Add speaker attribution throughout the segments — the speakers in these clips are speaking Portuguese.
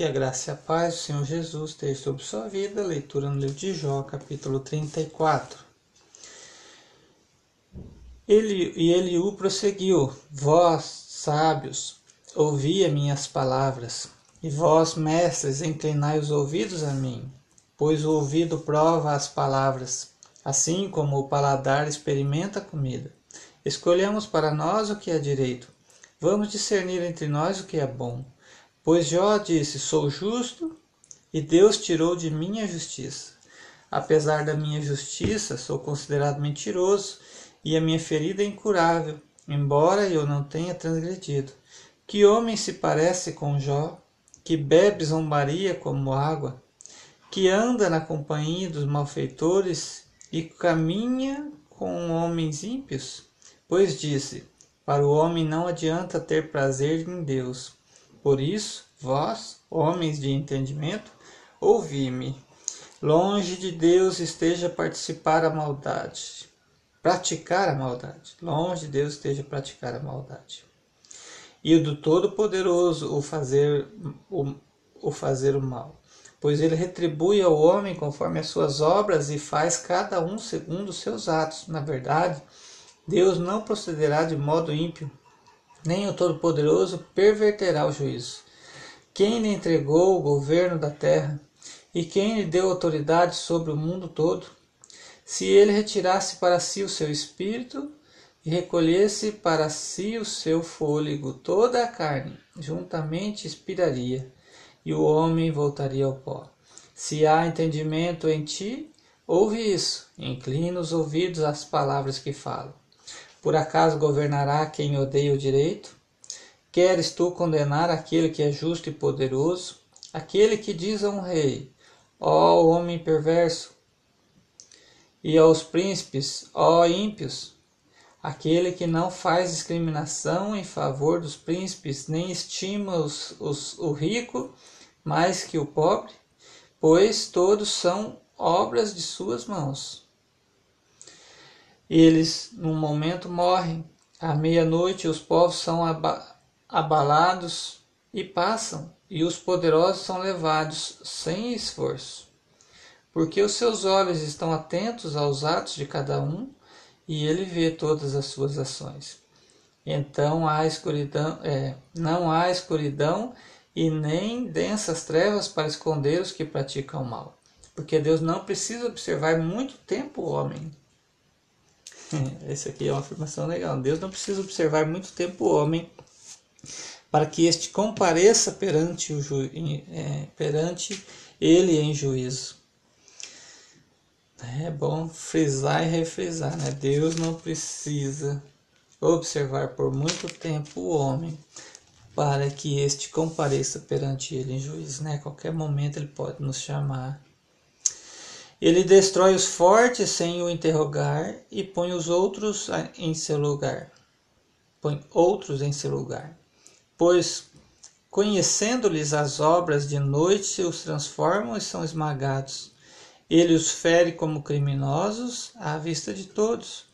Speaker 1: Que a graça e a paz do Senhor Jesus esteja sobre sua vida. Leitura no livro de Jó, capítulo 34. Ele, e Eliú prosseguiu: Vós, sábios, ouvi as minhas palavras, e vós, mestres, inclinai os ouvidos a mim, pois o ouvido prova as palavras, assim como o paladar experimenta a comida. Escolhemos para nós o que é direito. Vamos discernir entre nós o que é bom. Pois Jó disse: Sou justo, e Deus tirou de mim a justiça. Apesar da minha justiça, sou considerado mentiroso, e a minha ferida é incurável, embora eu não tenha transgredido. Que homem se parece com Jó, que bebe zombaria como água, que anda na companhia dos malfeitores e caminha com homens ímpios? Pois disse: Para o homem não adianta ter prazer em Deus por isso, vós, homens de entendimento, ouvi-me. Longe de Deus esteja participar a maldade, praticar a maldade. Longe de Deus esteja praticar a maldade. E o do Todo-Poderoso o fazer o, o fazer o mal. Pois ele retribui ao homem conforme as suas obras e faz cada um segundo os seus atos. Na verdade, Deus não procederá de modo ímpio nem o Todo-Poderoso perverterá o juízo. Quem lhe entregou o governo da terra e quem lhe deu autoridade sobre o mundo todo? Se ele retirasse para si o seu espírito e recolhesse para si o seu fôlego, toda a carne juntamente expiraria e o homem voltaria ao pó. Se há entendimento em ti, ouve isso, inclina os ouvidos às palavras que falo. Por acaso governará quem odeia o direito? Queres tu condenar aquele que é justo e poderoso? Aquele que diz a um rei: Ó homem perverso! E aos príncipes: Ó ímpios! Aquele que não faz discriminação em favor dos príncipes, nem estima os, os, o rico mais que o pobre, pois todos são obras de suas mãos. Eles, num momento, morrem. À meia-noite, os povos são abalados e passam, e os poderosos são levados sem esforço. Porque os seus olhos estão atentos aos atos de cada um, e ele vê todas as suas ações. Então há escuridão, é, não há escuridão e nem densas trevas para esconder os que praticam mal. Porque Deus não precisa observar muito tempo o homem Essa aqui é uma afirmação legal. Deus não precisa observar muito tempo o homem para que este compareça perante, o ju... é, perante ele em juízo. É bom frisar e refrisar, né? Deus não precisa observar por muito tempo o homem para que este compareça perante ele em juízo, né? A qualquer momento ele pode nos chamar ele destrói os fortes sem o interrogar e põe os outros em seu lugar. Põe outros em seu lugar. Pois, conhecendo-lhes as obras de noite, os transformam e são esmagados. Ele os fere como criminosos à vista de todos,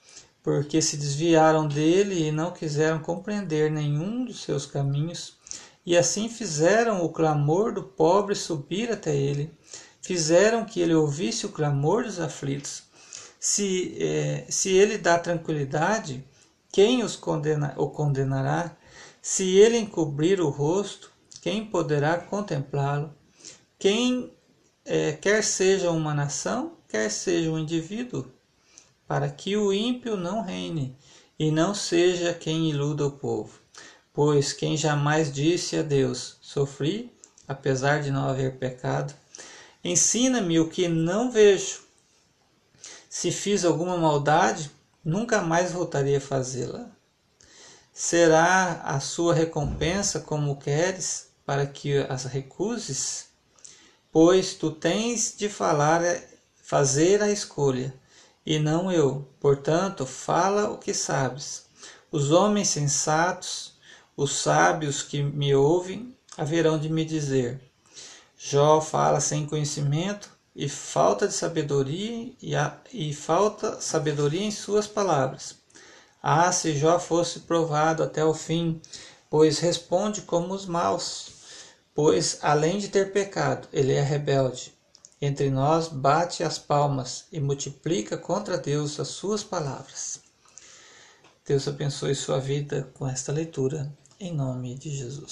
Speaker 1: porque se desviaram dele e não quiseram compreender nenhum dos seus caminhos, e assim fizeram o clamor do pobre subir até ele fizeram que ele ouvisse o clamor dos aflitos. Se, eh, se ele dá tranquilidade, quem os condena, o condenará? Se ele encobrir o rosto, quem poderá contemplá-lo? Quem eh, quer seja uma nação, quer seja um indivíduo, para que o ímpio não reine e não seja quem iluda o povo. Pois quem jamais disse a Deus: Sofri, apesar de não haver pecado, Ensina-me o que não vejo. Se fiz alguma maldade, nunca mais voltarei a fazê-la. Será a sua recompensa como queres, para que as recuses? Pois tu tens de falar, fazer a escolha, e não eu. Portanto, fala o que sabes. Os homens sensatos, os sábios que me ouvem, haverão de me dizer: Jó fala sem conhecimento e falta de sabedoria e, a, e falta sabedoria em suas palavras. Ah, se Jó fosse provado até o fim, pois responde como os maus. Pois, além de ter pecado, ele é rebelde. Entre nós bate as palmas e multiplica contra Deus as suas palavras. Deus abençoe sua vida com esta leitura, em nome de Jesus.